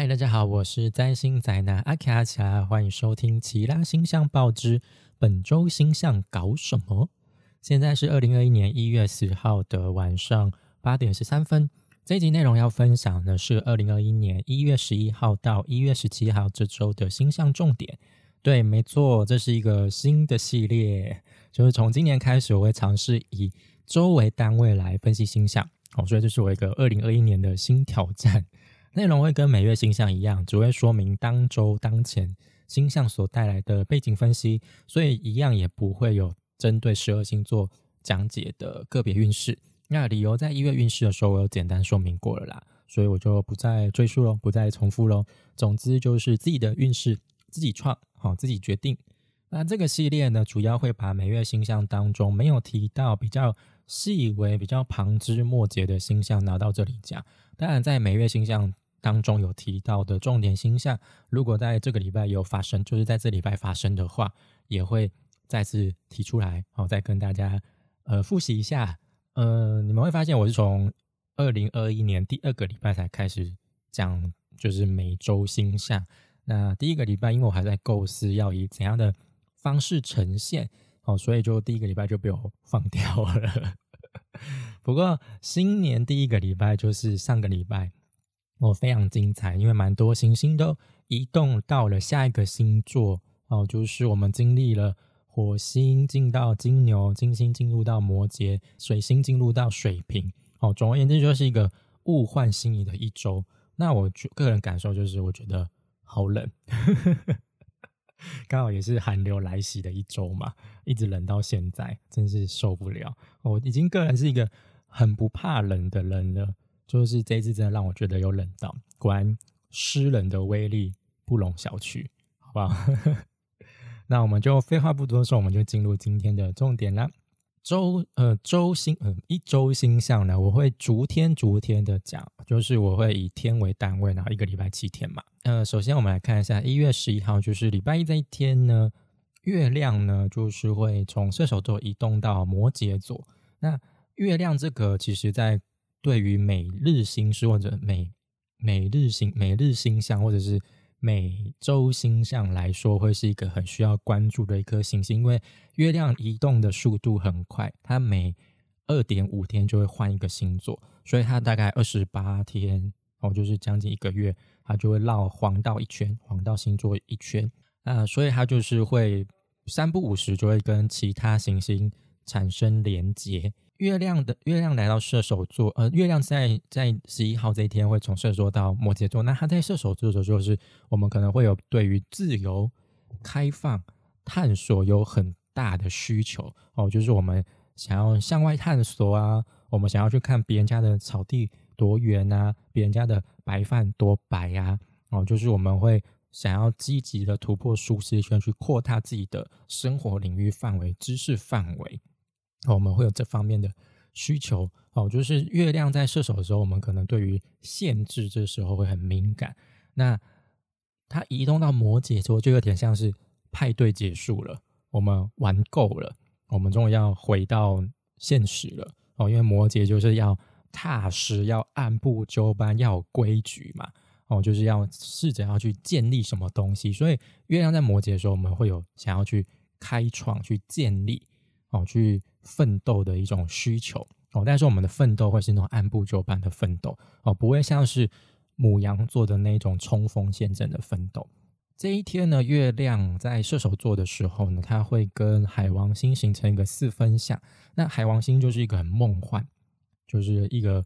嗨，大家好，我是占星宅男阿卡奇拉，欢迎收听奇拉星象报之本周星象搞什么？现在是二零二一年一月十号的晚上八点十三分。这一集内容要分享的是二零二一年一月十一号到一月十七号这周的星象重点。对，没错，这是一个新的系列，就是从今年开始，我会尝试以周为单位来分析星象。哦，所以这是我一个二零二一年的新挑战。内容会跟每月星象一样，只会说明当周当前星象所带来的背景分析，所以一样也不会有针对十二星座讲解的个别运势。那理由在一月运势的时候，我有简单说明过了啦，所以我就不再赘述喽，不再重复喽。总之就是自己的运势自己创，好自己决定。那这个系列呢，主要会把每月星象当中没有提到比较细微、比较旁枝末节的星象拿到这里讲。当然，在每月星象当中有提到的重点星象，如果在这个礼拜有发生，就是在这礼拜发生的话，也会再次提出来，好，再跟大家呃复习一下。呃，你们会发现我是从二零二一年第二个礼拜才开始讲，就是每周星象。那第一个礼拜，因为我还在构思要以怎样的方式呈现，哦，所以就第一个礼拜就被我放掉了。不过新年第一个礼拜就是上个礼拜，哦，非常精彩，因为蛮多行星都移动到了下一个星座哦，就是我们经历了火星进到金牛，金星进入到摩羯，水星进入到水瓶，哦，总而言之就是一个物换星移的一周。那我个人感受就是，我觉得好冷，刚好也是寒流来袭的一周嘛，一直冷到现在，真是受不了。我已经个人是一个。很不怕冷的人了，就是这一次真的让我觉得有冷到，果然湿冷的威力不容小觑，好不好？那我们就废话不多说，我们就进入今天的重点啦。周呃周星呃一周星象呢，我会逐天逐天的讲，就是我会以天为单位，然后一个礼拜七天嘛。呃，首先我们来看一下一月十一号，就是礼拜一这一天呢，月亮呢就是会从射手座移动到摩羯座，那。月亮这个，其实在对于每日星势或者每每日星每日星象或者是每周星象来说，会是一个很需要关注的一颗行星，因为月亮移动的速度很快，它每二点五天就会换一个星座，所以它大概二十八天哦，就是将近一个月，它就会绕黄道一圈，黄道星座一圈啊，所以它就是会三不五时就会跟其他行星产生连接。月亮的月亮来到射手座，呃，月亮在在十一号这一天会从射手座到摩羯座。那它在射手座的时候，就是我们可能会有对于自由、开放、探索有很大的需求哦，就是我们想要向外探索啊，我们想要去看别人家的草地多圆啊，别人家的白饭多白呀，哦，就是我们会想要积极的突破舒适圈，去扩大自己的生活领域范围、知识范围。我们会有这方面的需求哦，就是月亮在射手的时候，我们可能对于限制这时候会很敏感。那它移动到摩羯座，就有点像是派对结束了，我们玩够了，我们终于要回到现实了哦。因为摩羯就是要踏实，要按部就班，要有规矩嘛哦，就是要试着要去建立什么东西。所以月亮在摩羯的时候，我们会有想要去开创、去建立哦，去。奋斗的一种需求哦，但是我们的奋斗会是那种按部就班的奋斗哦，不会像是母羊座的那种冲锋陷阵的奋斗。这一天呢，月亮在射手座的时候呢，它会跟海王星形成一个四分相。那海王星就是一个很梦幻，就是一个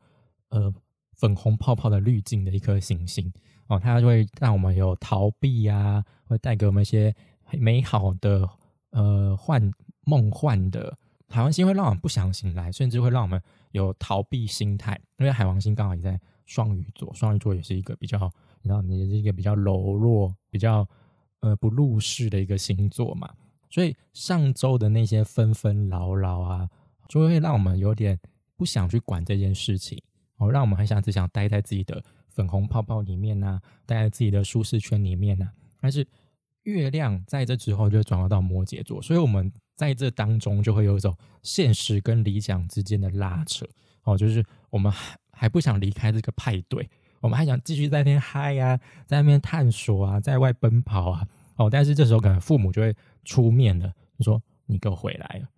呃粉红泡泡的滤镜的一颗行星哦，它会让我们有逃避呀，会带给我们一些美好的呃幻梦幻的。海王星会让我们不想醒来，甚至会让我们有逃避心态，因为海王星刚好也在双鱼座，双鱼座也是一个比较，你知道，你是一个比较柔弱、比较呃不入世的一个星座嘛，所以上周的那些纷纷扰扰啊，就会让我们有点不想去管这件事情，哦，让我们很想只想待在自己的粉红泡泡里面呐，待在自己的舒适圈里面呐，但是月亮在这之后就转化到摩羯座，所以我们。在这当中，就会有一种现实跟理想之间的拉扯哦，就是我们还还不想离开这个派对，我们还想继续在那边嗨呀，在那边探索啊，在外奔跑啊，哦，但是这时候可能父母就会出面了，就说你给我回来了，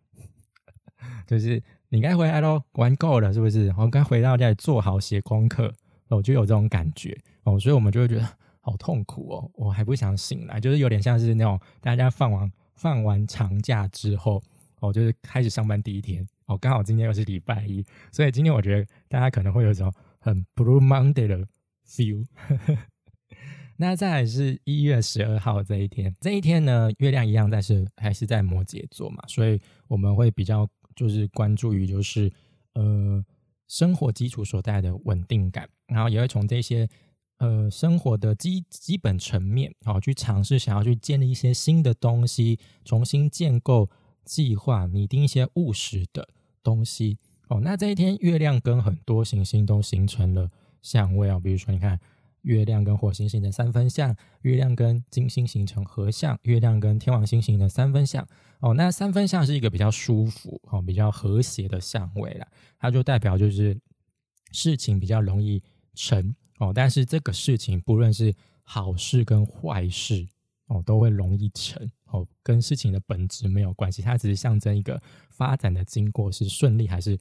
就是你该回来喽，玩够了是不是？我该回到家里做好写功课，我就有这种感觉。哦，所以我们就会觉得好痛苦哦，我还不想醒来，就是有点像是那种大家放完放完长假之后，哦，就是开始上班第一天，哦，刚好今天又是礼拜一，所以今天我觉得大家可能会有一种很 Blue Monday 的。feel，那再来是一月十二号这一天，这一天呢，月亮一样在是还是在摩羯座嘛，所以我们会比较就是关注于就是呃生活基础所带来的稳定感，然后也会从这些呃生活的基基本层面，好去尝试想要去建立一些新的东西，重新建构计划，拟定一些务实的东西。哦，那这一天月亮跟很多行星都形成了。相位啊，比如说你看，月亮跟火星形成三分相，月亮跟金星形成合相，月亮跟天王星形成三分相。哦，那三分相是一个比较舒服、哦比较和谐的相位啦，它就代表就是事情比较容易成哦。但是这个事情不论是好事跟坏事哦，都会容易成哦，跟事情的本质没有关系，它只是象征一个发展的经过是顺利还是。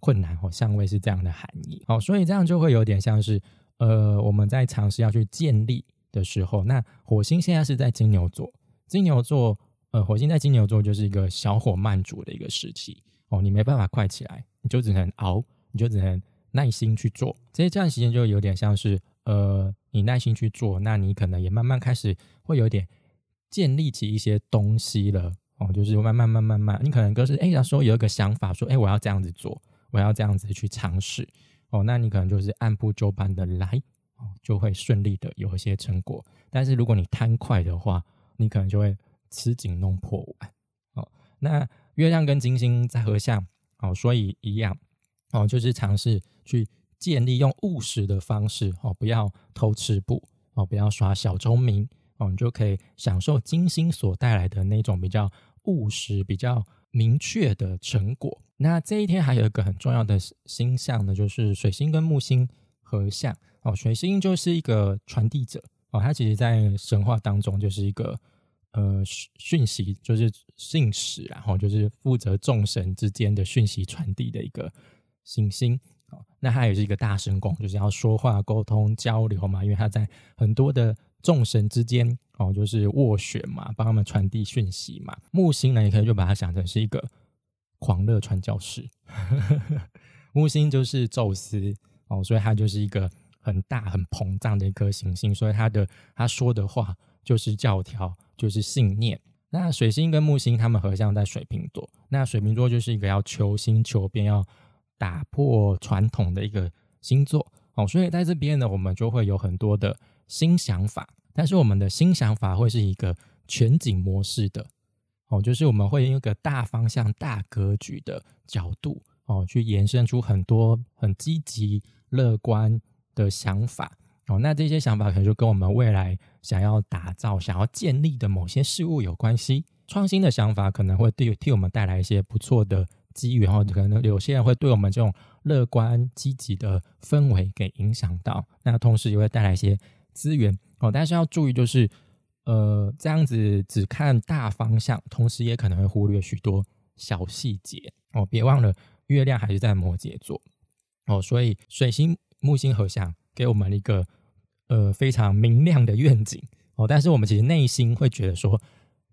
困难哦，相位是这样的含义哦，所以这样就会有点像是，呃，我们在尝试要去建立的时候，那火星现在是在金牛座，金牛座，呃，火星在金牛座就是一个小火慢煮的一个时期哦，你没办法快起来，你就只能熬，你就只能耐心去做，这些这段时间就有点像是，呃，你耐心去做，那你可能也慢慢开始会有点建立起一些东西了哦，就是慢慢慢慢慢，你可能就是哎，有时候有一个想法说，哎，我要这样子做。我要这样子去尝试哦，那你可能就是按部就班的来哦，就会顺利的有一些成果。但是如果你贪快的话，你可能就会吃紧弄破碗哦。那月亮跟金星在合相哦，所以一样哦，就是尝试去建立用务实的方式哦，不要偷吃布哦，不要耍小聪明哦，你就可以享受金星所带来的那种比较务实、比较。明确的成果。那这一天还有一个很重要的星象呢，就是水星跟木星合相哦。水星就是一个传递者哦，它其实在神话当中就是一个呃讯息，就是信使，然后就是负责众神之间的讯息传递的一个行星。那它也是一个大神宫，就是要说话、沟通、交流嘛，因为它在很多的。众神之间哦，就是斡旋嘛，帮他们传递讯息嘛。木星呢，也可以就把它想成是一个狂热传教士。木星就是宙斯哦，所以它就是一个很大、很膨胀的一颗行星，所以他的他说的话就是教条，就是信念。那水星跟木星他们合相在水瓶座，那水瓶座就是一个要求新求变、要打破传统的一个星座哦，所以在这边呢，我们就会有很多的。新想法，但是我们的新想法会是一个全景模式的哦，就是我们会用一个大方向、大格局的角度哦，去延伸出很多很积极、乐观的想法哦。那这些想法可能就跟我们未来想要打造、想要建立的某些事物有关系。创新的想法可能会对替我们带来一些不错的机缘哦，可能有些人会对我们这种乐观积极的氛围给影响到，那同时也会带来一些。资源哦，但是要注意，就是呃，这样子只看大方向，同时也可能会忽略许多小细节哦。别忘了，月亮还是在摩羯座哦，所以水星木星合相给我们一个呃非常明亮的愿景哦。但是我们其实内心会觉得说，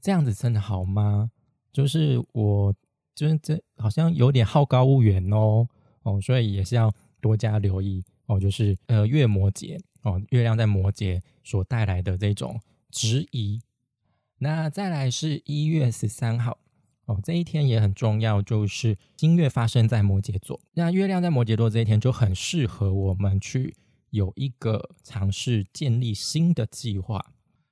这样子真的好吗？就是我就是这好像有点好高骛远哦哦，所以也是要多加留意哦。就是呃，月摩羯。哦，月亮在摩羯所带来的这种质疑。那再来是一月十三号，哦，这一天也很重要，就是新月发生在摩羯座。那月亮在摩羯座这一天就很适合我们去有一个尝试建立新的计划。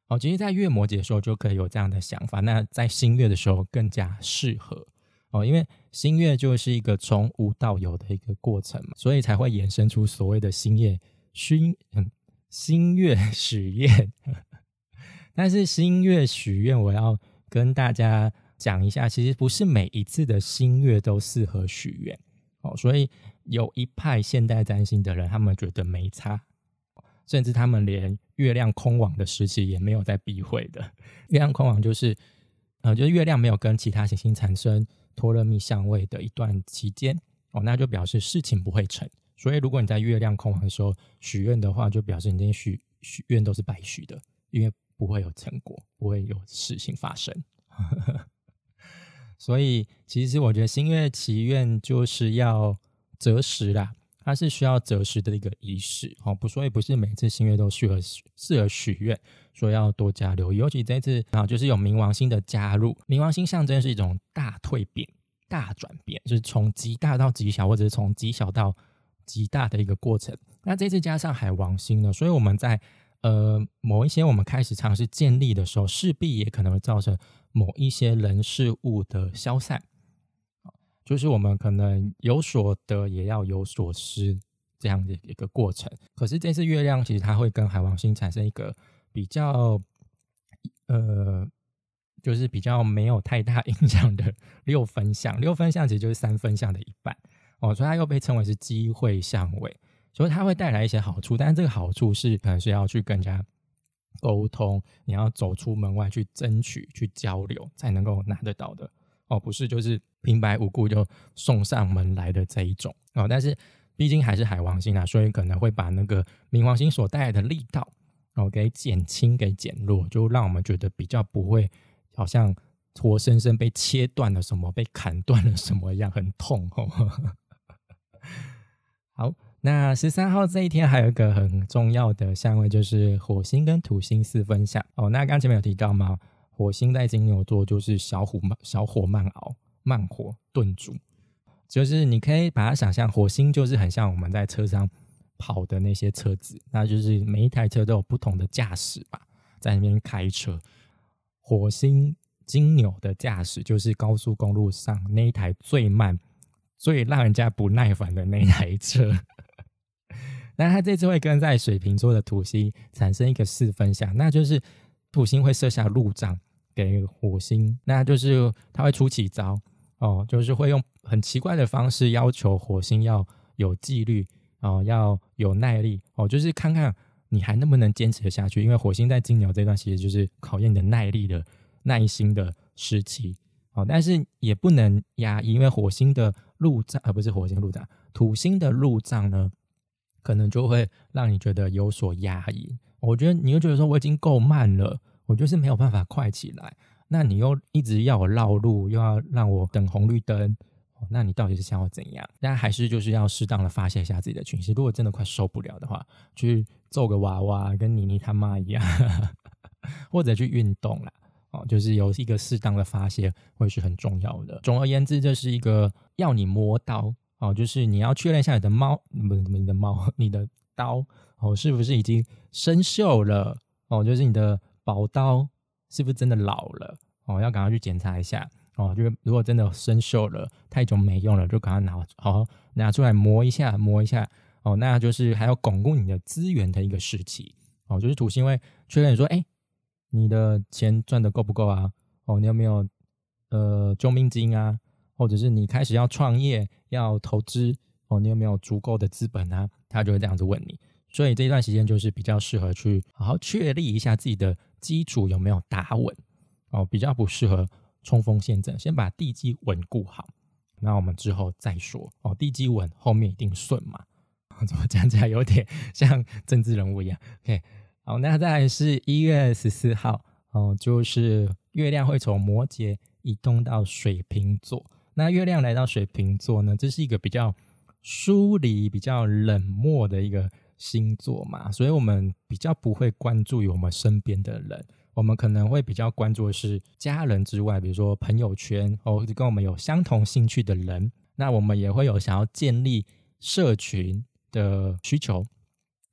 哦，其实，在月摩羯的时候就可以有这样的想法。那在新月的时候更加适合哦，因为新月就是一个从无到有的一个过程嘛，所以才会衍生出所谓的新月熏嗯。新月 许愿，但是新月许愿，我要跟大家讲一下，其实不是每一次的新月都适合许愿哦。所以有一派现代占星的人，他们觉得没差，甚至他们连月亮空亡的时期也没有在避讳的。月亮空亡就是，呃，就是月亮没有跟其他行星产生托勒密相位的一段期间哦，那就表示事情不会成。所以如果你在月亮空亡的时候许愿的话，就表示你这些许许愿都是白许的，因为不会有成果，不会有事情发生。所以其实我觉得新月祈愿就是要择时啦。它是需要择时的一个仪式，哦，不，所以不是每次新月都适合适合许愿，说要多加留意。尤其这次啊，就是有冥王星的加入，冥王星象征是一种大蜕变、大转变，就是从极大到极小，或者是从极小到极大的一个过程。那这次加上海王星呢，所以我们在呃某一些我们开始尝试建立的时候，势必也可能会造成某一些人事物的消散。就是我们可能有所得，也要有所失这样的一个过程。可是这次月亮其实它会跟海王星产生一个比较，呃，就是比较没有太大 影响的六分相。六分相其实就是三分相的一半哦，所以它又被称为是机会相位，所以它会带来一些好处。但是这个好处是可能是要去跟人家沟通，你要走出门外去争取、去交流，才能够拿得到的。哦，不是，就是平白无故就送上门来的这一种哦。但是毕竟还是海王星啊，所以可能会把那个冥王星所带来的力道哦给减轻、给减弱，就让我们觉得比较不会好像活生生被切断了什么、被砍断了什么一样，很痛哦。好，那十三号这一天还有一个很重要的相位，就是火星跟土星四分相哦。那刚前面有提到吗？火星在金牛座就是小火慢小火慢熬，慢火炖煮，就是你可以把它想象，火星就是很像我们在车上跑的那些车子，那就是每一台车都有不同的驾驶吧，在那边开车。火星金牛的驾驶就是高速公路上那一台最慢、最让人家不耐烦的那一台车。那它这次会跟在水瓶座的土星产生一个四分相，那就是。土星会设下路障给火星，那就是他会出奇招哦，就是会用很奇怪的方式要求火星要有纪律哦，要有耐力哦，就是看看你还能不能坚持的下去。因为火星在金牛这段其实就是考验你的耐力的耐心的时期哦，但是也不能压抑，因为火星的路障而不是火星路障，土星的路障呢，可能就会让你觉得有所压抑。我觉得你又觉得说我已经够慢了，我就是没有办法快起来。那你又一直要我绕路，又要让我等红绿灯，那你到底是想要怎样？但还是就是要适当的发泄一下自己的情绪。如果真的快受不了的话，去揍个娃娃，跟妮妮他妈一样，或者去运动啦。哦，就是有一个适当的发泄会是很重要的。总而言之，这是一个要你磨刀哦，就是你要确认一下你的猫，不是你的猫，你的刀。哦，是不是已经生锈了？哦，就是你的宝刀是不是真的老了？哦，要赶快去检查一下。哦，就是如果真的生锈了，太久没用了，就赶快拿好拿出来磨一下，磨一下。哦，那就是还要巩固你的资源的一个时期。哦，就是土星会确认说，哎，你的钱赚的够不够啊？哦，你有没有呃救命金啊？或者是你开始要创业要投资？哦，你有没有足够的资本啊？他就会这样子问你。所以这一段时间就是比较适合去好好确立一下自己的基础有没有打稳哦，比较不适合冲锋陷阵，先把地基稳固好，那我们之后再说哦。地基稳，后面一定顺嘛？怎么讲起来有点 像政治人物一样？OK，好，那再来是一月十四号哦，就是月亮会从摩羯移动到水瓶座。那月亮来到水瓶座呢，这是一个比较疏离、比较冷漠的一个。星座嘛，所以我们比较不会关注于我们身边的人，我们可能会比较关注的是家人之外，比如说朋友圈哦，跟我们有相同兴趣的人，那我们也会有想要建立社群的需求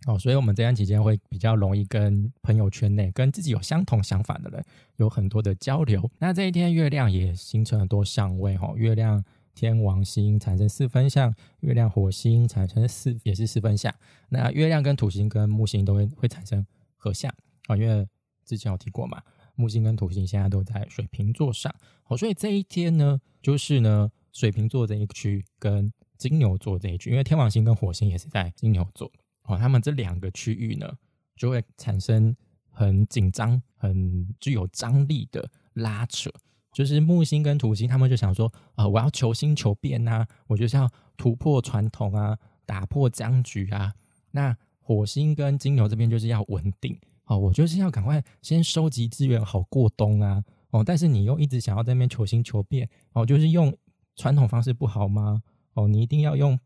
哦，所以我们这段期间会比较容易跟朋友圈内跟自己有相同想法的人有很多的交流。那这一天月亮也形成很多相位哈，月亮。天王星产生四分相，月亮火星产生四也是四分相。那月亮跟土星跟木星都会会产生合相啊，因为之前有提过嘛，木星跟土星现在都在水瓶座上，好，所以这一天呢，就是呢水瓶座这一区跟金牛座这一区，因为天王星跟火星也是在金牛座，哦，他们这两个区域呢，就会产生很紧张、很具有张力的拉扯。就是木星跟土星，他们就想说，啊，我要求新求变呐，我就是要突破传统啊，打破僵局啊。那火星跟金牛这边就是要稳定，哦，我就是要赶快先收集资源，好过冬啊。哦，但是你又一直想要在那边求新求变，哦，就是用传统方式不好吗？哦，你一定要用。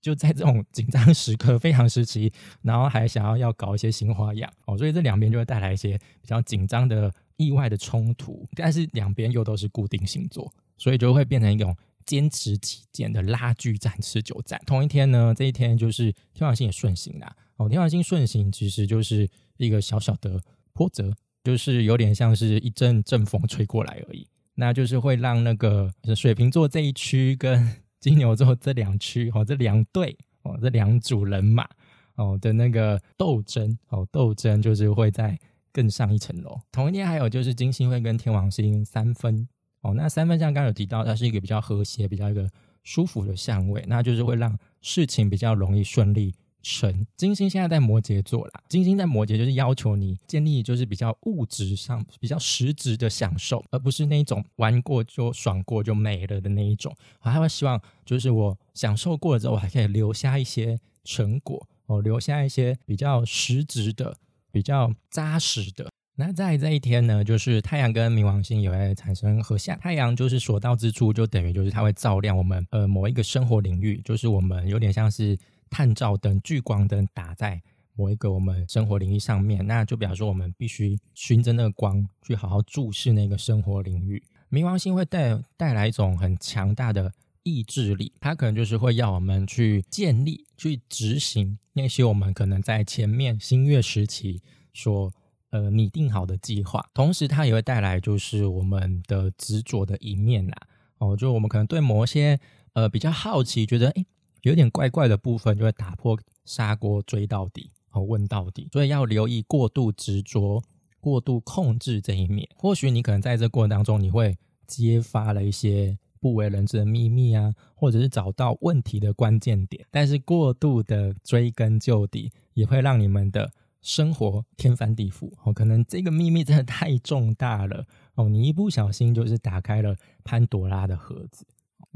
就在这种紧张时刻、非常时期，然后还想要要搞一些新花样哦，所以这两边就会带来一些比较紧张的意外的冲突。但是两边又都是固定星座，所以就会变成一种坚持己见的拉锯战、持久战。同一天呢，这一天就是天王星也顺行啦。哦，天王星顺行其实就是一个小小的波折，就是有点像是一阵阵风吹过来而已。那就是会让那个水瓶座这一区跟 金牛座这两区哦，这两队哦，这两组人马哦的那个斗争哦，斗争就是会在更上一层楼。同一天还有就是金星会跟天王星三分哦，那三分像刚刚有提到，它是一个比较和谐、比较一个舒服的相位，那就是会让事情比较容易顺利。神金星现在在摩羯座啦，金星在摩羯就是要求你建立就是比较物质上比较实质的享受，而不是那一种玩过就爽过就没了的那一种。我还会希望就是我享受过了之后，我还可以留下一些成果哦，留下一些比较实质的、比较扎实的。那在这一天呢，就是太阳跟冥王星也会产生合相。太阳就是所到之处，就等于就是它会照亮我们呃某一个生活领域，就是我们有点像是。探照灯、聚光灯打在某一个我们生活领域上面，那就表示说我们必须循着那个光去好好注视那个生活领域。冥王星会带带来一种很强大的意志力，它可能就是会要我们去建立、去执行那些我们可能在前面新月时期所呃拟定好的计划。同时，它也会带来就是我们的执着的一面呐。哦，就我们可能对某些呃比较好奇，觉得诶。有点怪怪的部分，就会打破砂锅追到底，哦，问到底。所以要留意过度执着、过度控制这一面。或许你可能在这过程当中，你会揭发了一些不为人知的秘密啊，或者是找到问题的关键点。但是过度的追根究底，也会让你们的生活天翻地覆。哦，可能这个秘密真的太重大了，哦，你一不小心就是打开了潘多拉的盒子。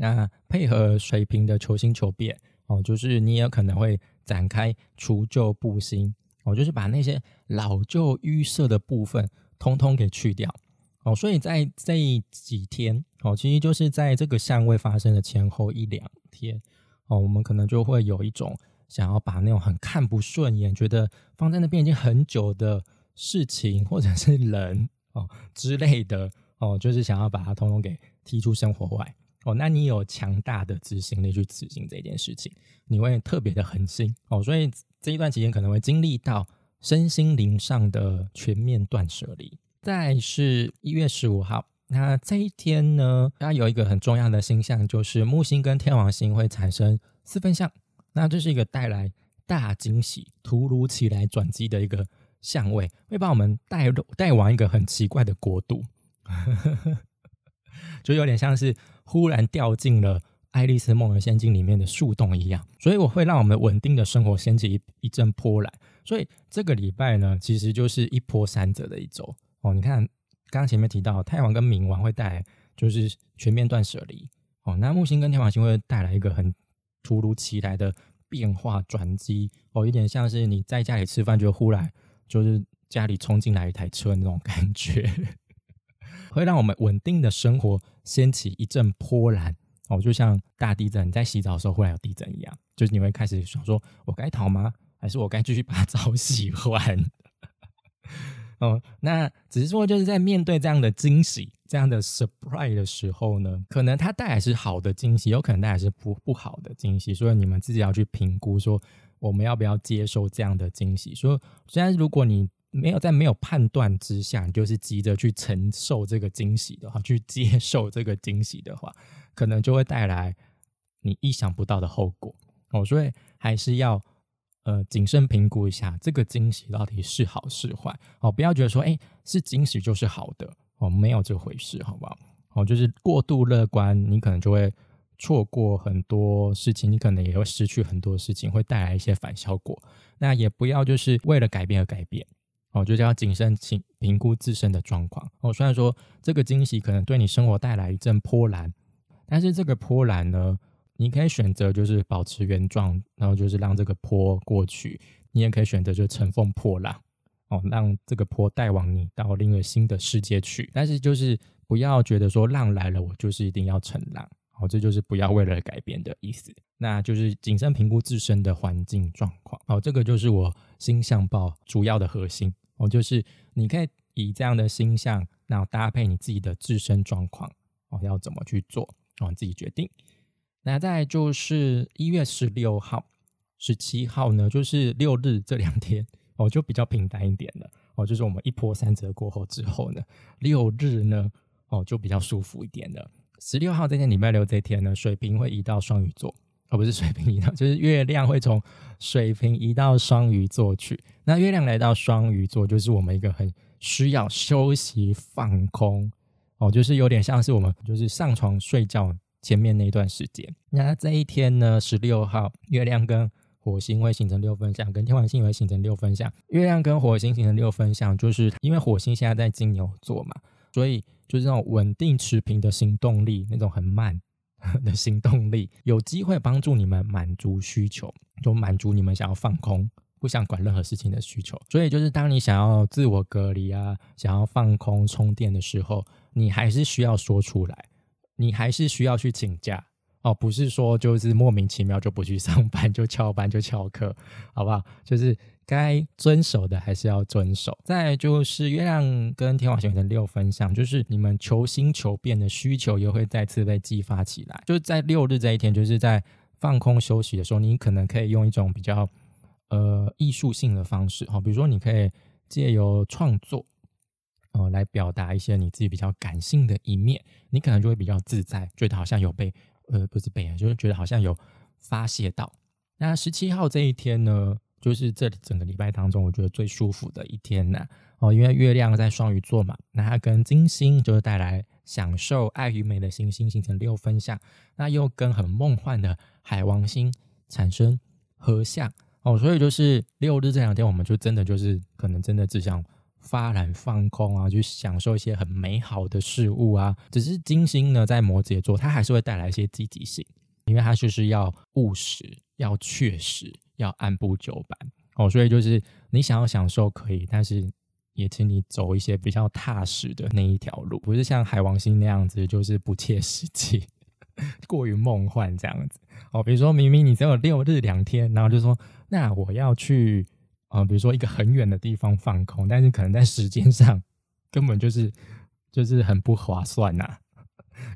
那配合水平的求新求变哦，就是你也可能会展开除旧布新哦，就是把那些老旧淤塞的部分通通给去掉哦。所以在这几天哦，其实就是在这个相位发生的前后一两天哦，我们可能就会有一种想要把那种很看不顺眼、觉得放在那边已经很久的事情或者是人哦之类的哦，就是想要把它通通给踢出生活外。哦，那你有强大的执行力去执行这件事情，你会特别的恒心哦。所以这一段期间可能会经历到身心灵上的全面断舍离。再是一月十五号，那这一天呢，它有一个很重要的星象，就是木星跟天王星会产生四分相。那这是一个带来大惊喜、突如其来转机的一个相位，会把我们带带往一个很奇怪的国度。就有点像是忽然掉进了《爱丽丝梦游仙境》里面的树洞一样，所以我会让我们稳定的生活掀起一一阵波澜。所以这个礼拜呢，其实就是一波三折的一周哦。你看，刚刚前面提到太阳跟冥王会带来就是全面断舍离哦，那木星跟天王星会带来一个很突如其来的变化转机哦，有点像是你在家里吃饭，就忽然就是家里冲进来一台车那种感觉。会让我们稳定的生活掀起一阵波澜哦，就像大地震，你在洗澡的时候忽然有地震一样，就是你会开始想说：我该逃吗？还是我该继续把澡洗完？哦，那只是说，就是在面对这样的惊喜、这样的 surprise 的时候呢，可能它带来是好的惊喜，有可能带来是不不好的惊喜，所以你们自己要去评估，说我们要不要接受这样的惊喜。说，虽然如果你没有在没有判断之下，你就是急着去承受这个惊喜的话，去接受这个惊喜的话，可能就会带来你意想不到的后果哦。所以还是要呃谨慎评估一下这个惊喜到底是好是坏哦。不要觉得说哎是惊喜就是好的哦，没有这回事，好不好？哦，就是过度乐观，你可能就会错过很多事情，你可能也会失去很多事情，会带来一些反效果。那也不要就是为了改变而改变哦，就是要谨慎评评估自身的状况哦。虽然说这个惊喜可能对你生活带来一阵波澜，但是这个波澜呢，你可以选择就是保持原状，然后就是让这个波过去；你也可以选择就乘风破浪哦，让这个波带往你到另一个新的世界去。但是就是不要觉得说浪来了，我就是一定要乘浪。好，这就是不要为了改变的意思，那就是谨慎评估自身的环境状况。好，这个就是我星象报主要的核心。哦，就是你可以以这样的星象，然后搭配你自己的自身状况，哦，要怎么去做，哦，你自己决定。那再就是一月十六号、十七号呢，就是六日这两天，哦，就比较平淡一点了。哦，就是我们一波三折过后之后呢，六日呢，哦，就比较舒服一点了。十六号这天，礼拜六这天呢，水瓶会移到双鱼座，而不是水瓶移到，就是月亮会从水瓶移到双鱼座去。那月亮来到双鱼座，就是我们一个很需要休息、放空哦，就是有点像是我们就是上床睡觉前面那一段时间。那这一天呢，十六号，月亮跟火星会形成六分相，跟天王星也会形成六分相。月亮跟火星形成六分相，就是因为火星现在在金牛座嘛，所以。就是那种稳定持平的行动力，那种很慢 的行动力，有机会帮助你们满足需求，就满足你们想要放空、不想管任何事情的需求。所以，就是当你想要自我隔离啊，想要放空充电的时候，你还是需要说出来，你还是需要去请假哦，不是说就是莫名其妙就不去上班，就翘班就翘课，好不好？就是。该遵守的还是要遵守。再就是月亮跟天王星的六分相，就是你们求新求变的需求又会再次被激发起来。就在六日这一天，就是在放空休息的时候，你可能可以用一种比较呃艺术性的方式，哈，比如说你可以借由创作，呃，来表达一些你自己比较感性的一面，你可能就会比较自在，觉得好像有被呃不是被，就是觉得好像有发泄到。那十七号这一天呢？就是这整个礼拜当中，我觉得最舒服的一天呢，哦，因为月亮在双鱼座嘛，那它跟金星就是带来享受爱与美的行星形成六分相，那又跟很梦幻的海王星产生合相，哦，所以就是六日这两天，我们就真的就是可能真的只想发懒放空啊，去享受一些很美好的事物啊。只是金星呢在摩羯座，它还是会带来一些积极性，因为它就是要务实，要确实。要按部就班哦，所以就是你想要享受可以，但是也请你走一些比较踏实的那一条路，不是像海王星那样子，就是不切实际、过于梦幻这样子哦。比如说明明你只有六日两天，然后就说那我要去啊，比如说一个很远的地方放空，但是可能在时间上 根本就是就是很不划算呐。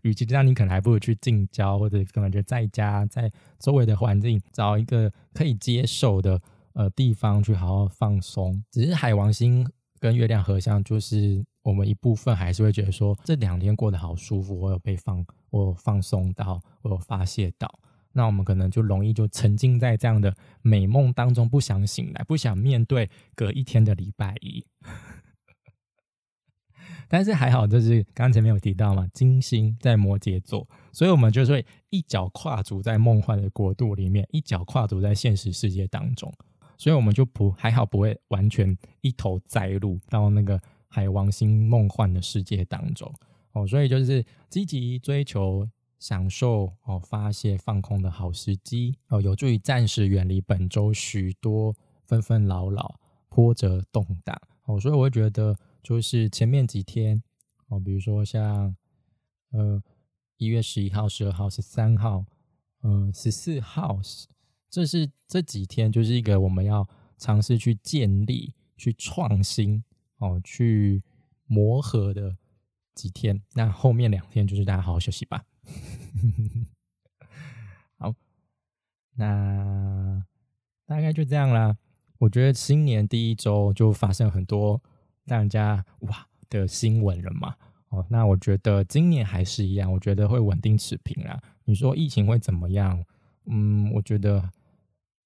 与其这样，你可能还不如去近郊，或者根本就在家，在周围的环境找一个可以接受的呃地方去好好放松。只是海王星跟月亮合相，就是我们一部分还是会觉得说这两天过得好舒服，我有被放，我有放松到，我有发泄到。那我们可能就容易就沉浸在这样的美梦当中，不想醒来，不想面对隔一天的礼拜一。但是还好，就是刚前面有提到嘛，金星在摩羯座，所以我们就是会一脚跨足在梦幻的国度里面，一脚跨足在现实世界当中，所以我们就不还好，不会完全一头栽入到那个海王星梦幻的世界当中哦。所以就是积极追求享受哦，发泄放空的好时机哦，有助于暂时远离本周许多纷纷扰扰、波折动荡哦。所以我会觉得。就是前面几天哦，比如说像呃一月十一号、十二号、十三号、嗯十四号，这是这几天就是一个我们要尝试去建立、去创新哦、去磨合的几天。那后面两天就是大家好好休息吧。好，那大概就这样啦。我觉得新年第一周就发生很多。让人家哇的新闻了嘛？哦，那我觉得今年还是一样，我觉得会稳定持平啦。你说疫情会怎么样？嗯，我觉得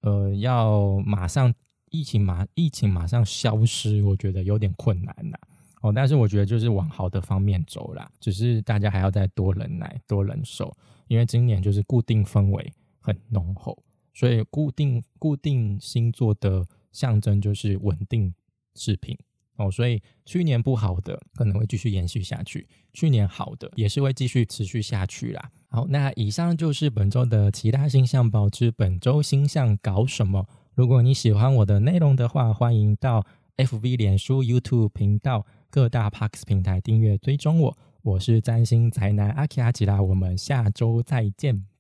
呃，要马上疫情马疫情马上消失，我觉得有点困难呐。哦，但是我觉得就是往好的方面走啦，只是大家还要再多忍耐、多忍受，因为今年就是固定氛围很浓厚，所以固定固定星座的象征就是稳定视频哦，所以去年不好的可能会继续延续下去，去年好的也是会继续持续下去啦。好，那以上就是本周的其他星象保知本周星象搞什么？如果你喜欢我的内容的话，欢迎到 FV、脸书、YouTube 频道。各大 Parks 平台订阅追踪我，我是占星宅男阿奇阿吉拉，我们下周再见。